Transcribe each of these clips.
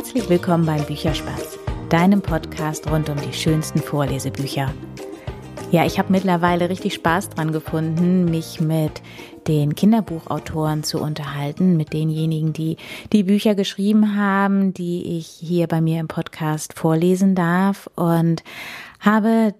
Herzlich willkommen beim Bücherspaß, deinem Podcast rund um die schönsten Vorlesebücher. Ja, ich habe mittlerweile richtig Spaß dran gefunden, mich mit den Kinderbuchautoren zu unterhalten, mit denjenigen, die die Bücher geschrieben haben, die ich hier bei mir im Podcast vorlesen darf und habe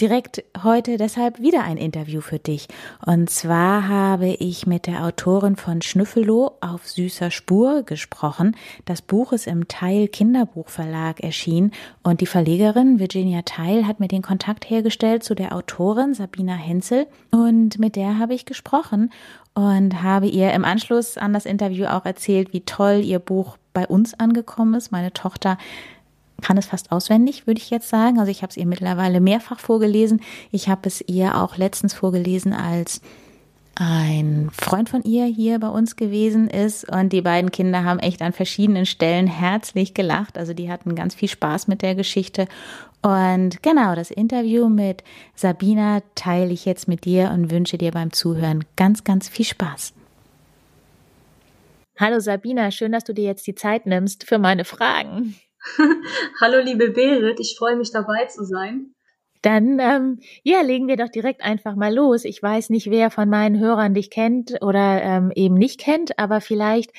direkt heute deshalb wieder ein Interview für dich. Und zwar habe ich mit der Autorin von Schnüffeloh auf süßer Spur gesprochen. Das Buch ist im Teil Kinderbuchverlag erschienen und die Verlegerin Virginia Teil hat mir den Kontakt hergestellt zu der Autorin Sabina Henzel und mit der habe ich gesprochen und habe ihr im Anschluss an das Interview auch erzählt, wie toll ihr Buch bei uns angekommen ist. Meine Tochter kann es fast auswendig, würde ich jetzt sagen. Also ich habe es ihr mittlerweile mehrfach vorgelesen. Ich habe es ihr auch letztens vorgelesen, als ein Freund von ihr hier bei uns gewesen ist und die beiden Kinder haben echt an verschiedenen Stellen herzlich gelacht. Also die hatten ganz viel Spaß mit der Geschichte. Und genau, das Interview mit Sabina teile ich jetzt mit dir und wünsche dir beim Zuhören ganz, ganz viel Spaß. Hallo Sabina, schön, dass du dir jetzt die Zeit nimmst für meine Fragen. Hallo liebe Berit, ich freue mich dabei zu sein. Dann ähm, ja, legen wir doch direkt einfach mal los. Ich weiß nicht, wer von meinen Hörern dich kennt oder ähm, eben nicht kennt, aber vielleicht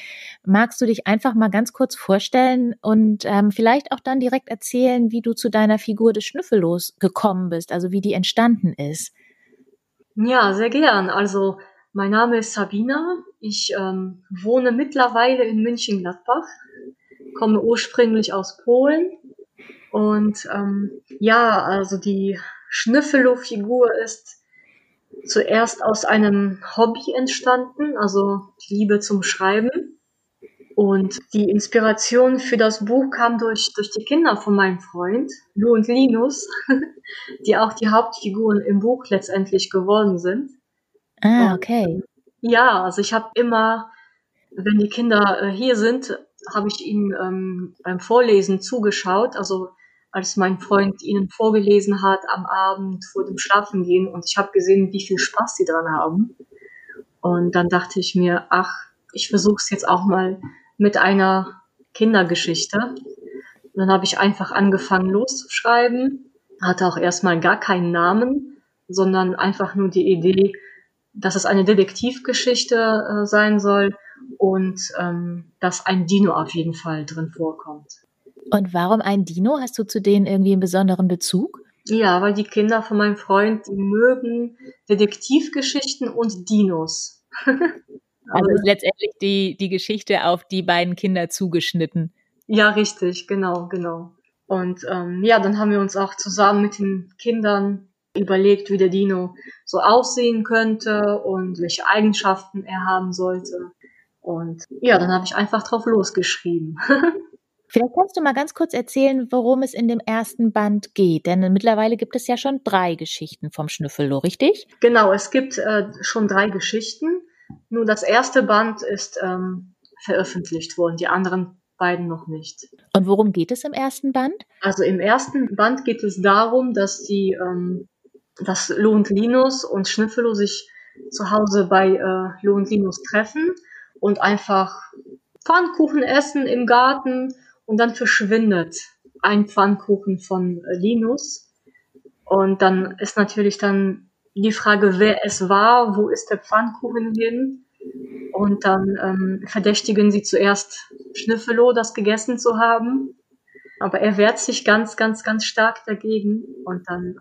magst du dich einfach mal ganz kurz vorstellen und ähm, vielleicht auch dann direkt erzählen, wie du zu deiner Figur des Schnüffellos gekommen bist, also wie die entstanden ist. Ja, sehr gern. Also mein Name ist Sabina. Ich ähm, wohne mittlerweile in München-Gladbach komme ursprünglich aus Polen. Und ähm, ja, also die Schnüffelow-Figur ist zuerst aus einem Hobby entstanden, also die Liebe zum Schreiben. Und die Inspiration für das Buch kam durch, durch die Kinder von meinem Freund, Lou und Linus, die auch die Hauptfiguren im Buch letztendlich geworden sind. Ah, okay. Und, ja, also ich habe immer, wenn die Kinder äh, hier sind, habe ich ihnen ähm, beim Vorlesen zugeschaut, also als mein Freund ihnen vorgelesen hat am Abend vor dem Schlafengehen und ich habe gesehen, wie viel Spaß sie dran haben. Und dann dachte ich mir, ach, ich versuche es jetzt auch mal mit einer Kindergeschichte. Und dann habe ich einfach angefangen loszuschreiben, hatte auch erstmal gar keinen Namen, sondern einfach nur die Idee, dass es eine Detektivgeschichte äh, sein soll und ähm, dass ein Dino auf jeden Fall drin vorkommt. Und warum ein Dino? Hast du zu denen irgendwie einen besonderen Bezug? Ja, weil die Kinder von meinem Freund, die mögen Detektivgeschichten und Dinos. also ist letztendlich die, die Geschichte auf die beiden Kinder zugeschnitten. Ja, richtig, genau, genau. Und ähm, ja, dann haben wir uns auch zusammen mit den Kindern überlegt, wie der Dino so aussehen könnte und welche Eigenschaften er haben sollte. Und ja, dann habe ich einfach drauf losgeschrieben. Vielleicht kannst du mal ganz kurz erzählen, worum es in dem ersten Band geht. Denn mittlerweile gibt es ja schon drei Geschichten vom Schnüffello, richtig? Genau, es gibt äh, schon drei Geschichten. Nur das erste Band ist ähm, veröffentlicht worden, die anderen beiden noch nicht. Und worum geht es im ersten Band? Also im ersten Band geht es darum, dass die, ähm, dass Lo und Linus und Schnüffello sich zu Hause bei äh, Lo und Linus treffen und einfach Pfannkuchen essen im Garten und dann verschwindet ein Pfannkuchen von äh, Linus. Und dann ist natürlich dann die Frage, wer es war, wo ist der Pfannkuchen hin? Und dann ähm, verdächtigen sie zuerst Schnüffelo, das gegessen zu haben. Aber er wehrt sich ganz, ganz, ganz stark dagegen. Und dann,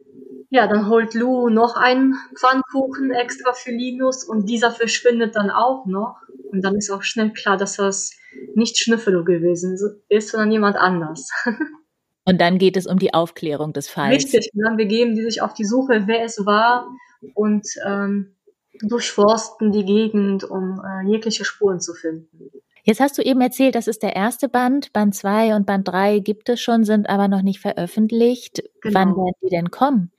ja, dann holt Lou noch einen Pfannkuchen extra für Linus und dieser verschwindet dann auch noch. Und dann ist auch schnell klar, dass das nicht Schnüffelo gewesen ist, sondern jemand anders. Und dann geht es um die Aufklärung des Falls. Richtig, und dann begeben die sich auf die Suche, wer es war und ähm, durchforsten die Gegend, um äh, jegliche Spuren zu finden. Jetzt hast du eben erzählt, das ist der erste Band. Band 2 und Band 3 gibt es schon, sind aber noch nicht veröffentlicht. Genau. Wann werden die denn kommen?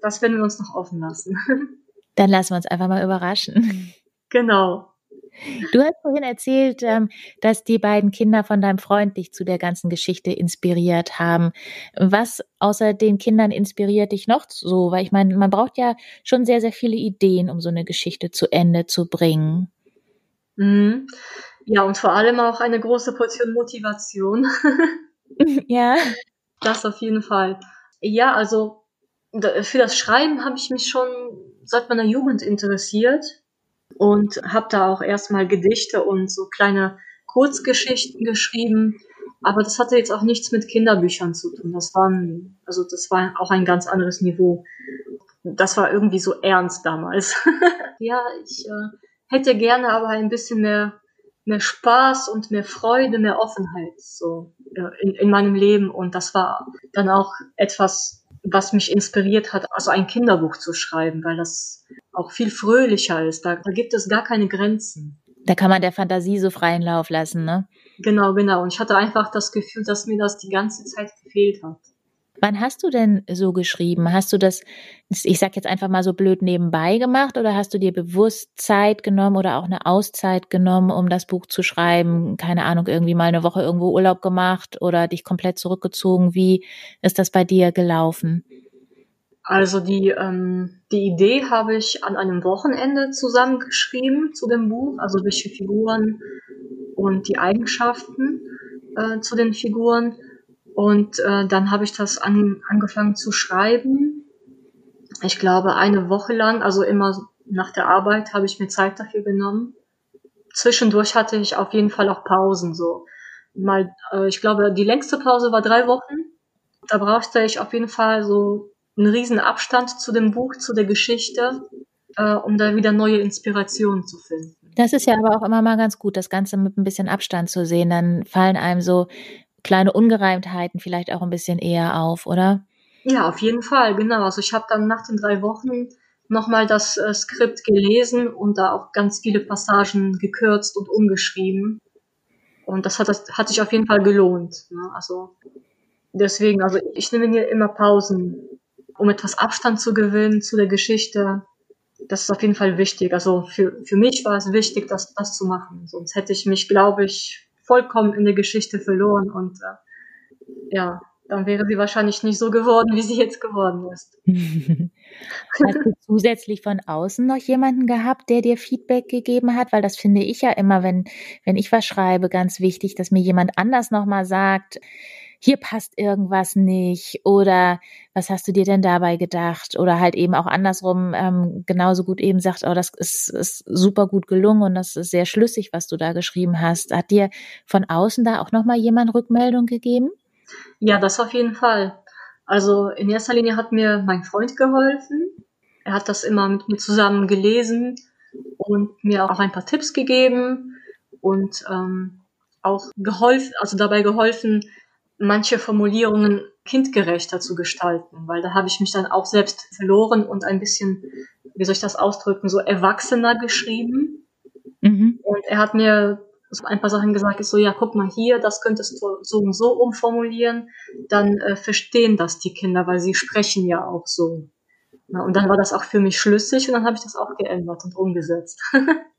Das werden wir uns noch offen lassen. Dann lassen wir uns einfach mal überraschen. Genau. Du hast vorhin erzählt, ähm, dass die beiden Kinder von deinem Freund dich zu der ganzen Geschichte inspiriert haben. Was außer den Kindern inspiriert dich noch so? Weil ich meine, man braucht ja schon sehr, sehr viele Ideen, um so eine Geschichte zu Ende zu bringen. Mhm. Ja, und vor allem auch eine große Portion Motivation. ja. Das auf jeden Fall. Ja, also für das Schreiben habe ich mich schon seit meiner Jugend interessiert und habe da auch erstmal Gedichte und so kleine Kurzgeschichten geschrieben. Aber das hatte jetzt auch nichts mit Kinderbüchern zu tun. Das waren, also das war auch ein ganz anderes Niveau. Das war irgendwie so ernst damals. ja, ich äh, hätte gerne aber ein bisschen mehr, mehr Spaß und mehr Freude, mehr Offenheit so äh, in, in meinem Leben. Und das war dann auch etwas, was mich inspiriert hat, also ein Kinderbuch zu schreiben, weil das auch viel fröhlicher ist. Da, da gibt es gar keine Grenzen. Da kann man der Fantasie so freien Lauf lassen, ne? Genau, genau. Und ich hatte einfach das Gefühl, dass mir das die ganze Zeit gefehlt hat. Wann hast du denn so geschrieben? Hast du das, ich sag jetzt einfach mal so blöd nebenbei gemacht oder hast du dir bewusst Zeit genommen oder auch eine Auszeit genommen, um das Buch zu schreiben? Keine Ahnung, irgendwie mal eine Woche irgendwo Urlaub gemacht oder dich komplett zurückgezogen? Wie ist das bei dir gelaufen? Also die, ähm, die Idee habe ich an einem Wochenende zusammengeschrieben zu dem Buch, also welche Figuren und die Eigenschaften äh, zu den Figuren. Und äh, dann habe ich das an, angefangen zu schreiben. Ich glaube, eine Woche lang, also immer nach der Arbeit, habe ich mir Zeit dafür genommen. Zwischendurch hatte ich auf jeden Fall auch Pausen. So mal, äh, ich glaube, die längste Pause war drei Wochen. Da brauchte ich auf jeden Fall so einen riesen Abstand zu dem Buch, zu der Geschichte, äh, um da wieder neue Inspirationen zu finden. Das ist ja aber auch immer mal ganz gut, das Ganze mit ein bisschen Abstand zu sehen. Dann fallen einem so kleine Ungereimtheiten vielleicht auch ein bisschen eher auf, oder? Ja, auf jeden Fall, genau. Also ich habe dann nach den drei Wochen nochmal das äh, Skript gelesen und da auch ganz viele Passagen gekürzt und umgeschrieben. Und das hat, das hat sich auf jeden Fall gelohnt. Ne? Also deswegen, also ich nehme mir immer Pausen, um etwas Abstand zu gewinnen zu der Geschichte. Das ist auf jeden Fall wichtig. Also für, für mich war es wichtig, das, das zu machen. Sonst hätte ich mich, glaube ich, vollkommen in der Geschichte verloren und äh, ja, dann wäre sie wahrscheinlich nicht so geworden, wie sie jetzt geworden ist. Hast du zusätzlich von außen noch jemanden gehabt, der dir Feedback gegeben hat? Weil das finde ich ja immer, wenn, wenn ich was schreibe, ganz wichtig, dass mir jemand anders nochmal sagt, hier passt irgendwas nicht oder was hast du dir denn dabei gedacht? Oder halt eben auch andersrum ähm, genauso gut eben sagt, oh, das ist, ist super gut gelungen und das ist sehr schlüssig, was du da geschrieben hast. Hat dir von außen da auch nochmal jemand Rückmeldung gegeben? Ja, das auf jeden Fall. Also in erster Linie hat mir mein Freund geholfen. Er hat das immer mit mir zusammen gelesen und mir auch ein paar Tipps gegeben und ähm, auch geholfen, also dabei geholfen, manche Formulierungen kindgerechter zu gestalten, weil da habe ich mich dann auch selbst verloren und ein bisschen, wie soll ich das ausdrücken, so erwachsener geschrieben. Mhm. Und er hat mir so ein paar Sachen gesagt, ist so, ja, guck mal hier, das könntest du so und so umformulieren, dann äh, verstehen das die Kinder, weil sie sprechen ja auch so. Na, und dann war das auch für mich schlüssig und dann habe ich das auch geändert und umgesetzt.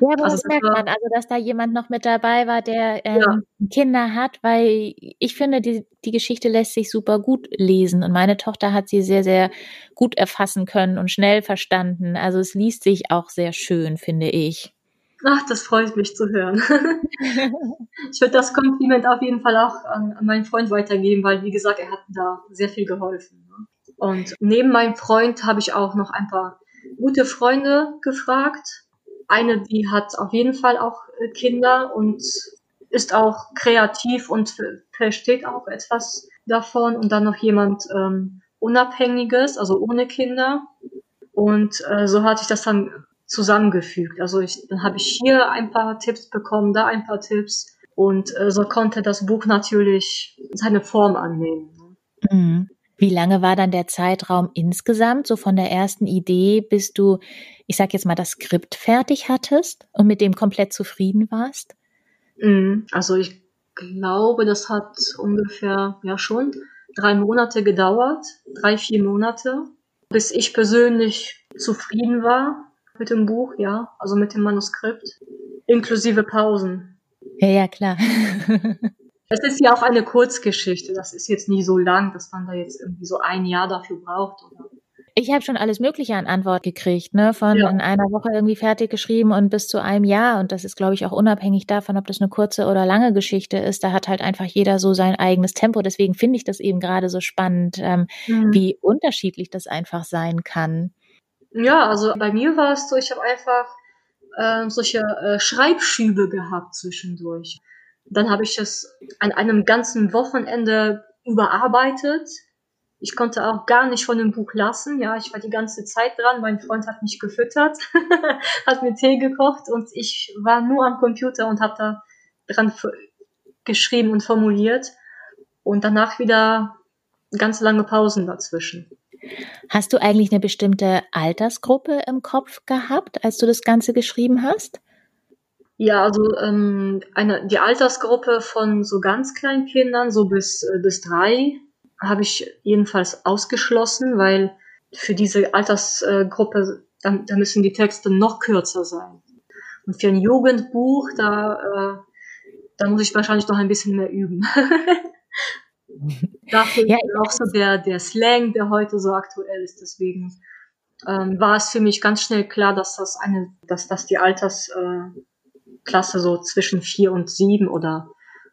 Ja, aber also das merkt man, also dass da jemand noch mit dabei war, der ähm, ja. Kinder hat, weil ich finde, die, die Geschichte lässt sich super gut lesen und meine Tochter hat sie sehr, sehr gut erfassen können und schnell verstanden. Also es liest sich auch sehr schön, finde ich. Ach, das freut mich zu hören. ich würde das Kompliment auf jeden Fall auch an, an, meinen Freund weitergeben, weil, wie gesagt, er hat da sehr viel geholfen. Ne? Und neben meinem Freund habe ich auch noch ein paar gute Freunde gefragt, eine, die hat auf jeden Fall auch äh, Kinder und ist auch kreativ und versteht auch etwas davon. Und dann noch jemand ähm, Unabhängiges, also ohne Kinder. Und äh, so hatte ich das dann zusammengefügt. Also ich, dann habe ich hier ein paar Tipps bekommen, da ein paar Tipps. Und äh, so konnte das Buch natürlich seine Form annehmen. Mhm. Wie lange war dann der Zeitraum insgesamt, so von der ersten Idee, bis du, ich sag jetzt mal, das Skript fertig hattest und mit dem komplett zufrieden warst? Mhm. Also ich glaube, das hat ungefähr, ja schon, drei Monate gedauert, drei, vier Monate, bis ich persönlich zufrieden war mit dem Buch, ja, also mit dem Manuskript, inklusive Pausen. Ja, ja, klar. Es ist ja auch eine Kurzgeschichte. Das ist jetzt nie so lang, dass man da jetzt irgendwie so ein Jahr dafür braucht. Oder? Ich habe schon alles Mögliche an Antwort gekriegt, ne? Von ja. in einer Woche irgendwie fertig geschrieben und bis zu einem Jahr. Und das ist, glaube ich, auch unabhängig davon, ob das eine kurze oder lange Geschichte ist. Da hat halt einfach jeder so sein eigenes Tempo. Deswegen finde ich das eben gerade so spannend, ähm, mhm. wie unterschiedlich das einfach sein kann. Ja, also bei mir war es so, ich habe einfach äh, solche äh, Schreibschübe gehabt zwischendurch. Dann habe ich es an einem ganzen Wochenende überarbeitet ich konnte auch gar nicht von dem Buch lassen. Ja, ich war die ganze Zeit dran. Mein Freund hat mich gefüttert, hat mir Tee gekocht und ich war nur am Computer und habe da dran geschrieben und formuliert. Und danach wieder ganz lange Pausen dazwischen. Hast du eigentlich eine bestimmte Altersgruppe im Kopf gehabt, als du das Ganze geschrieben hast? Ja, also ähm, eine, die Altersgruppe von so ganz kleinen Kindern, so bis, äh, bis drei, habe ich jedenfalls ausgeschlossen, weil für diese Altersgruppe, da, da müssen die Texte noch kürzer sein. Und für ein Jugendbuch, da, äh, da muss ich wahrscheinlich noch ein bisschen mehr üben. Dafür ja, auch so der, der Slang, der heute so aktuell ist. Deswegen ähm, war es für mich ganz schnell klar, dass das eine, dass das die Altersklasse äh, so zwischen vier und sieben oder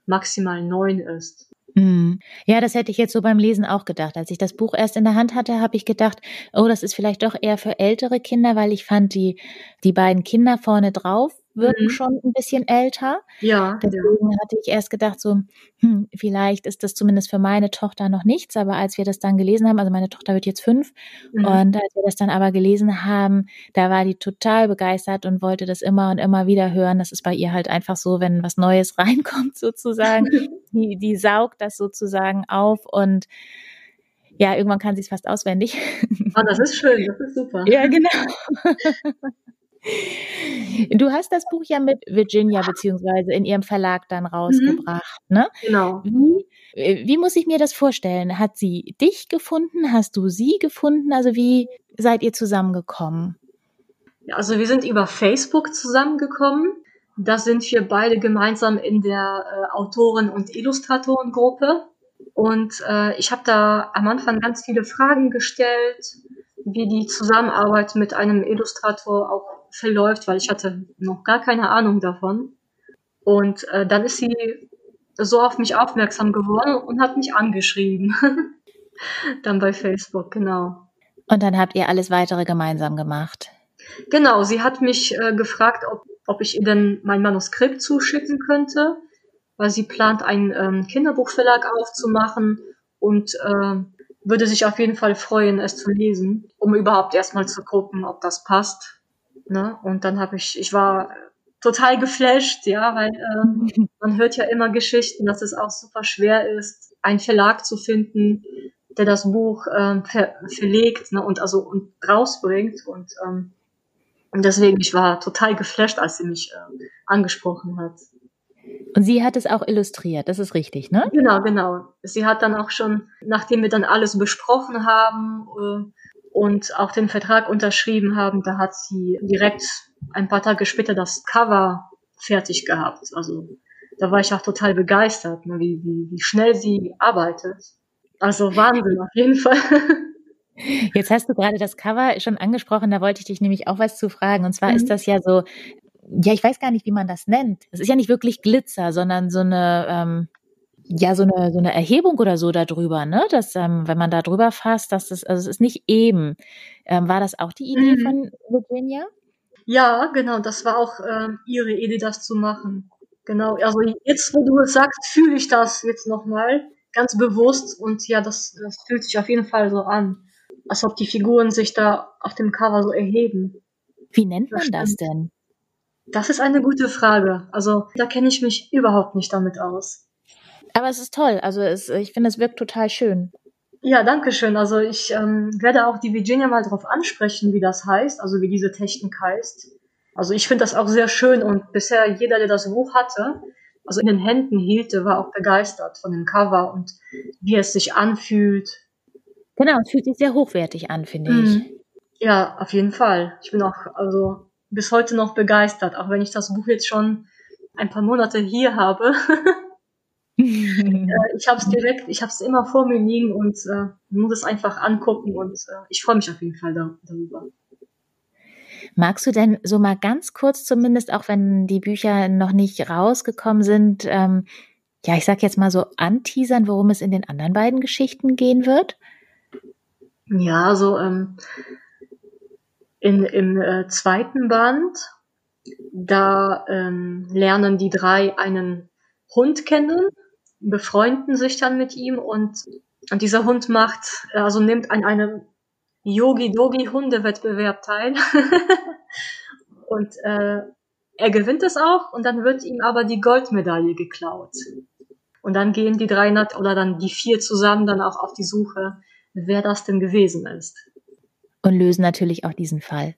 maximal neun ist. Mhm. Ja, das hätte ich jetzt so beim Lesen auch gedacht. Als ich das Buch erst in der Hand hatte, habe ich gedacht, oh, das ist vielleicht doch eher für ältere Kinder, weil ich fand die, die beiden Kinder vorne drauf wirken mhm. schon ein bisschen älter. Ja. Deswegen ja. hatte ich erst gedacht, so, hm, vielleicht ist das zumindest für meine Tochter noch nichts, aber als wir das dann gelesen haben, also meine Tochter wird jetzt fünf, mhm. und als wir das dann aber gelesen haben, da war die total begeistert und wollte das immer und immer wieder hören. Das ist bei ihr halt einfach so, wenn was Neues reinkommt, sozusagen. die, die saugt das sozusagen auf und ja, irgendwann kann sie es fast auswendig. Oh, das ist schön, das ist super. Ja, genau. Du hast das Buch ja mit Virginia beziehungsweise in ihrem Verlag dann mhm. rausgebracht, mhm. ne? Genau. Wie, äh, wie muss ich mir das vorstellen? Hat sie dich gefunden? Hast du sie gefunden? Also wie seid ihr zusammengekommen? Also wir sind über Facebook zusammengekommen. Da sind wir beide gemeinsam in der äh, Autoren- und Illustratorengruppe. Und äh, ich habe da am Anfang ganz viele Fragen gestellt, wie die Zusammenarbeit mit einem Illustrator auch verläuft, weil ich hatte noch gar keine Ahnung davon. Und äh, dann ist sie so auf mich aufmerksam geworden und hat mich angeschrieben. dann bei Facebook, genau. Und dann habt ihr alles weitere gemeinsam gemacht. Genau, sie hat mich äh, gefragt, ob, ob ich ihr denn mein Manuskript zuschicken könnte, weil sie plant, einen ähm, Kinderbuchverlag aufzumachen und äh, würde sich auf jeden Fall freuen, es zu lesen, um überhaupt erstmal zu gucken, ob das passt. Ne? Und dann habe ich, ich war total geflasht, ja, weil äh, man hört ja immer Geschichten, dass es auch super schwer ist, einen Verlag zu finden, der das Buch äh, ver verlegt ne, und also und rausbringt. Und, ähm, und deswegen, ich war total geflasht, als sie mich äh, angesprochen hat. Und sie hat es auch illustriert, das ist richtig, ne? Genau, genau. Sie hat dann auch schon, nachdem wir dann alles besprochen haben, äh, und auch den Vertrag unterschrieben haben, da hat sie direkt ein paar Tage später das Cover fertig gehabt. Also da war ich auch total begeistert, ne, wie, wie, wie schnell sie arbeitet. Also Wahnsinn auf jeden Fall. Jetzt hast du gerade das Cover schon angesprochen, da wollte ich dich nämlich auch was zu fragen. Und zwar mhm. ist das ja so, ja, ich weiß gar nicht, wie man das nennt. Es ist ja nicht wirklich Glitzer, sondern so eine, ähm, ja so eine so eine Erhebung oder so darüber, ne? Dass ähm, wenn man da drüber fasst, dass das also es ist nicht eben. Ähm, war das auch die Idee mhm. von Virginia? Ja, genau. Das war auch ähm, ihre Idee, das zu machen. Genau. Also jetzt, wo du es sagst, fühle ich das jetzt nochmal ganz bewusst und ja, das, das fühlt sich auf jeden Fall so an, als ob die Figuren sich da auf dem Cover so erheben. Wie nennt man das, das denn? Das ist eine gute Frage. Also da kenne ich mich überhaupt nicht damit aus. Aber es ist toll. Also es, ich finde, es wirkt total schön. Ja, danke schön. Also ich ähm, werde auch die Virginia mal darauf ansprechen, wie das heißt, also wie diese Technik heißt. Also ich finde das auch sehr schön und bisher jeder, der das Buch hatte, also in den Händen hielt, der war auch begeistert von dem Cover und wie es sich anfühlt. Genau, es fühlt sich sehr hochwertig an, finde mhm. ich. Ja, auf jeden Fall. Ich bin auch also bis heute noch begeistert, auch wenn ich das Buch jetzt schon ein paar Monate hier habe. äh, ich habe es direkt, ich habe es immer vor mir liegen und äh, muss es einfach angucken und äh, ich freue mich auf jeden Fall da, darüber. Magst du denn so mal ganz kurz zumindest, auch wenn die Bücher noch nicht rausgekommen sind, ähm, ja, ich sag jetzt mal so anteasern, worum es in den anderen beiden Geschichten gehen wird? Ja, also ähm, in, im äh, zweiten Band, da ähm, lernen die drei einen Hund kennen, befreunden sich dann mit ihm und, und dieser Hund macht, also nimmt an einem Yogi-Dogi-Hundewettbewerb teil. und äh, er gewinnt es auch und dann wird ihm aber die Goldmedaille geklaut. Und dann gehen die drei oder dann die vier zusammen dann auch auf die Suche, wer das denn gewesen ist. Und lösen natürlich auch diesen Fall.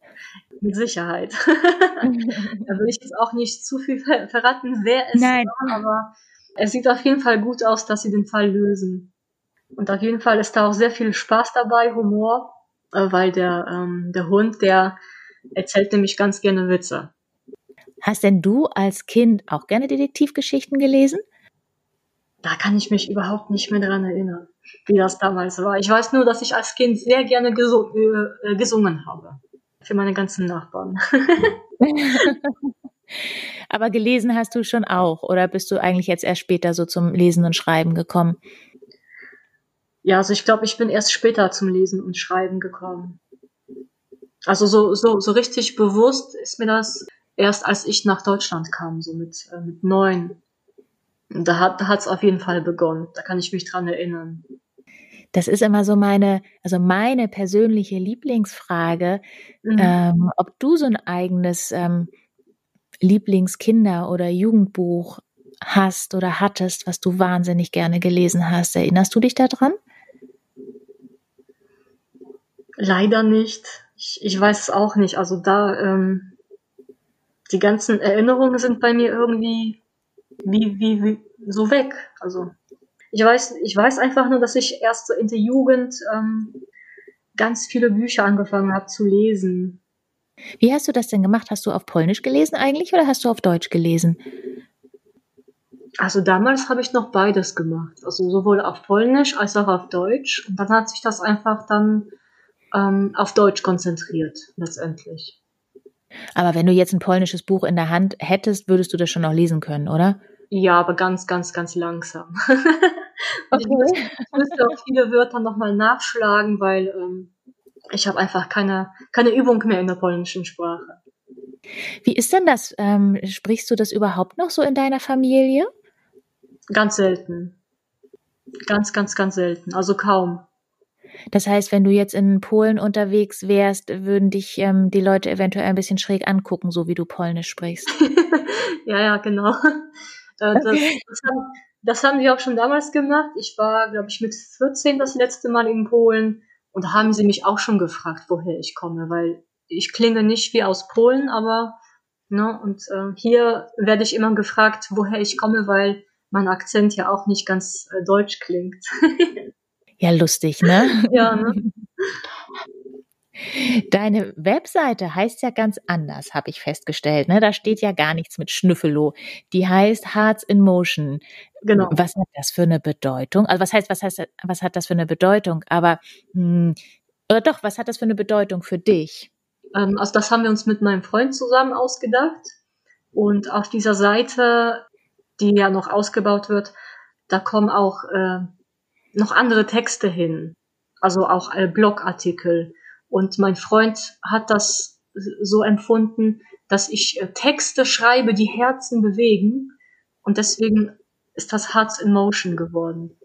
Mit Sicherheit. da will ich jetzt auch nicht zu viel verraten, wer es Nein. war, aber es sieht auf jeden Fall gut aus, dass sie den Fall lösen. Und auf jeden Fall ist da auch sehr viel Spaß dabei, Humor, äh, weil der, ähm, der Hund, der erzählt nämlich ganz gerne Witze. Hast denn du als Kind auch gerne Detektivgeschichten gelesen? Da kann ich mich überhaupt nicht mehr dran erinnern, wie das damals war. Ich weiß nur, dass ich als Kind sehr gerne gesu äh, gesungen habe. Für meine ganzen Nachbarn. Aber gelesen hast du schon auch, oder bist du eigentlich jetzt erst später so zum Lesen und Schreiben gekommen? Ja, also ich glaube, ich bin erst später zum Lesen und Schreiben gekommen. Also so, so, so richtig bewusst ist mir das erst, als ich nach Deutschland kam, so mit, äh, mit neun. Da hat da hat's auf jeden Fall begonnen. Da kann ich mich dran erinnern. Das ist immer so meine, also meine persönliche Lieblingsfrage, mhm. ähm, ob du so ein eigenes ähm, Lieblingskinder- oder Jugendbuch hast oder hattest, was du wahnsinnig gerne gelesen hast. Erinnerst du dich daran? Leider nicht. Ich, ich weiß es auch nicht. Also da, ähm, die ganzen Erinnerungen sind bei mir irgendwie wie, wie, wie so weg. Also ich weiß, ich weiß einfach nur, dass ich erst in der Jugend ähm, ganz viele Bücher angefangen habe zu lesen. Wie hast du das denn gemacht? Hast du auf Polnisch gelesen eigentlich oder hast du auf Deutsch gelesen? Also damals habe ich noch beides gemacht. Also sowohl auf Polnisch als auch auf Deutsch. Und dann hat sich das einfach dann ähm, auf Deutsch konzentriert, letztendlich. Aber wenn du jetzt ein polnisches Buch in der Hand hättest, würdest du das schon noch lesen können, oder? Ja, aber ganz, ganz, ganz langsam. okay. Ich müsste auch viele Wörter nochmal nachschlagen, weil ähm, ich habe einfach keine, keine Übung mehr in der polnischen Sprache. Wie ist denn das? Ähm, sprichst du das überhaupt noch so in deiner Familie? Ganz selten. Ganz, ganz, ganz selten. Also kaum. Das heißt, wenn du jetzt in Polen unterwegs wärst, würden dich ähm, die Leute eventuell ein bisschen schräg angucken, so wie du Polnisch sprichst. ja, ja, genau. Äh, das, das, haben, das, haben, wir auch schon damals gemacht. Ich war, glaube ich, mit 14 das letzte Mal in Polen und da haben sie mich auch schon gefragt, woher ich komme, weil ich klinge nicht wie aus Polen, aber ne, und äh, hier werde ich immer gefragt, woher ich komme, weil mein Akzent ja auch nicht ganz äh, deutsch klingt. ja, lustig, ne? ja, ne? Deine Webseite heißt ja ganz anders, habe ich festgestellt. Ne? Da steht ja gar nichts mit Schnüffelo. Die heißt Hearts in Motion. Genau. Was hat das für eine Bedeutung? Also was heißt, was heißt, was hat das für eine Bedeutung? Aber mh, hm, oder doch, was hat das für eine Bedeutung für dich? Ähm, also das haben wir uns mit meinem Freund zusammen ausgedacht. Und auf dieser Seite, die ja noch ausgebaut wird, da kommen auch äh, noch andere Texte hin. Also auch äh, Blogartikel und mein Freund hat das so empfunden, dass ich äh, Texte schreibe, die Herzen bewegen. Und deswegen ist das Hearts in Motion geworden.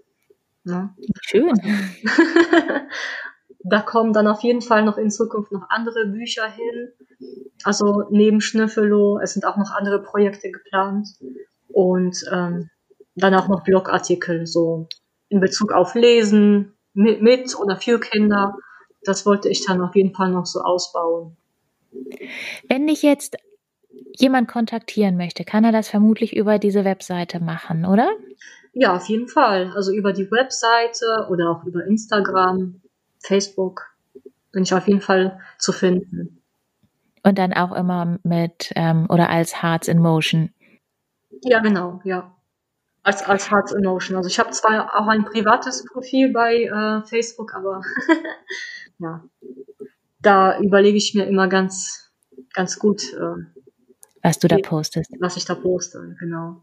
Ne? Schön. da kommen dann auf jeden Fall noch in Zukunft noch andere Bücher hin. Also neben Schnüffelo, es sind auch noch andere Projekte geplant. Und ähm, dann auch noch Blogartikel, so in Bezug auf Lesen, mit, mit oder für Kinder das wollte ich dann auf jeden Fall noch so ausbauen. Wenn dich jetzt jemand kontaktieren möchte, kann er das vermutlich über diese Webseite machen, oder? Ja, auf jeden Fall. Also über die Webseite oder auch über Instagram, Facebook bin ich auf jeden Fall zu finden. Und dann auch immer mit ähm, oder als Hearts in Motion. Ja, genau, ja. als, als Heart Emotion. Also ich habe zwar auch ein privates Profil bei äh, Facebook, aber ja, da überlege ich mir immer ganz, ganz gut, äh, was du da postest. Was ich da poste, genau.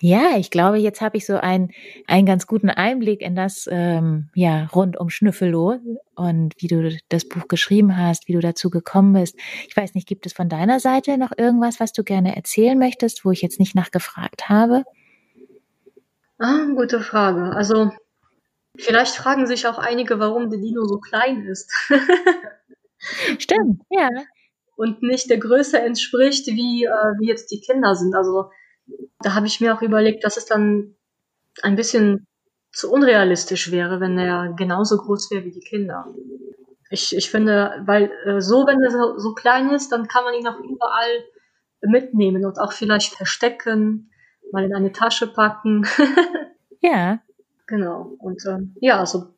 Ja, ich glaube, jetzt habe ich so einen, einen ganz guten Einblick in das, ähm, ja, rund um Schnüffeloh und wie du das Buch geschrieben hast, wie du dazu gekommen bist. Ich weiß nicht, gibt es von deiner Seite noch irgendwas, was du gerne erzählen möchtest, wo ich jetzt nicht nachgefragt habe? Ah, gute Frage. Also, vielleicht fragen sich auch einige, warum der Dino so klein ist. Stimmt, ja. Und nicht der Größe entspricht, wie, äh, wie jetzt die Kinder sind. Also, da habe ich mir auch überlegt, dass es dann ein bisschen zu unrealistisch wäre, wenn er genauso groß wäre wie die Kinder. Ich, ich finde, weil äh, so, wenn er so, so klein ist, dann kann man ihn auch überall mitnehmen und auch vielleicht verstecken, mal in eine Tasche packen. ja. Genau. Und äh, ja, also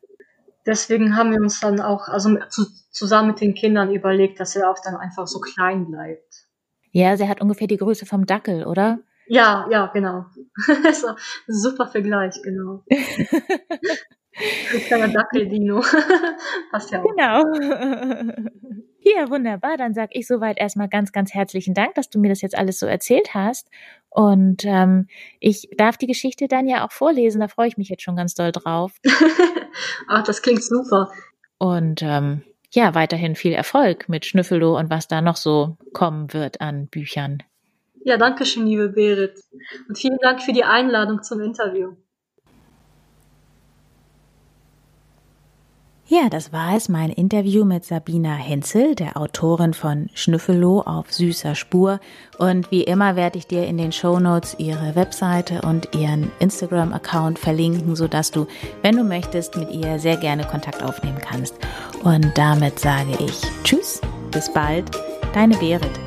deswegen haben wir uns dann auch, also zu, zusammen mit den Kindern überlegt, dass er auch dann einfach so klein bleibt. Ja, sie hat ungefähr die Größe vom Dackel, oder? Ja, ja, genau. super Vergleich, genau. Ein kleiner Dackeldino. Passt ja auch. Genau. Ja, wunderbar. Dann sage ich soweit erstmal ganz, ganz herzlichen Dank, dass du mir das jetzt alles so erzählt hast. Und ähm, ich darf die Geschichte dann ja auch vorlesen. Da freue ich mich jetzt schon ganz doll drauf. Ach, das klingt super. Und ähm, ja, weiterhin viel Erfolg mit Schnüffeldo und was da noch so kommen wird an Büchern. Ja, danke schön, liebe Berit. Und vielen Dank für die Einladung zum Interview. Ja, das war es, mein Interview mit Sabina Henzel, der Autorin von Schnüffeloh auf süßer Spur. Und wie immer werde ich dir in den Show Notes ihre Webseite und ihren Instagram-Account verlinken, sodass du, wenn du möchtest, mit ihr sehr gerne Kontakt aufnehmen kannst. Und damit sage ich Tschüss, bis bald, deine Berit.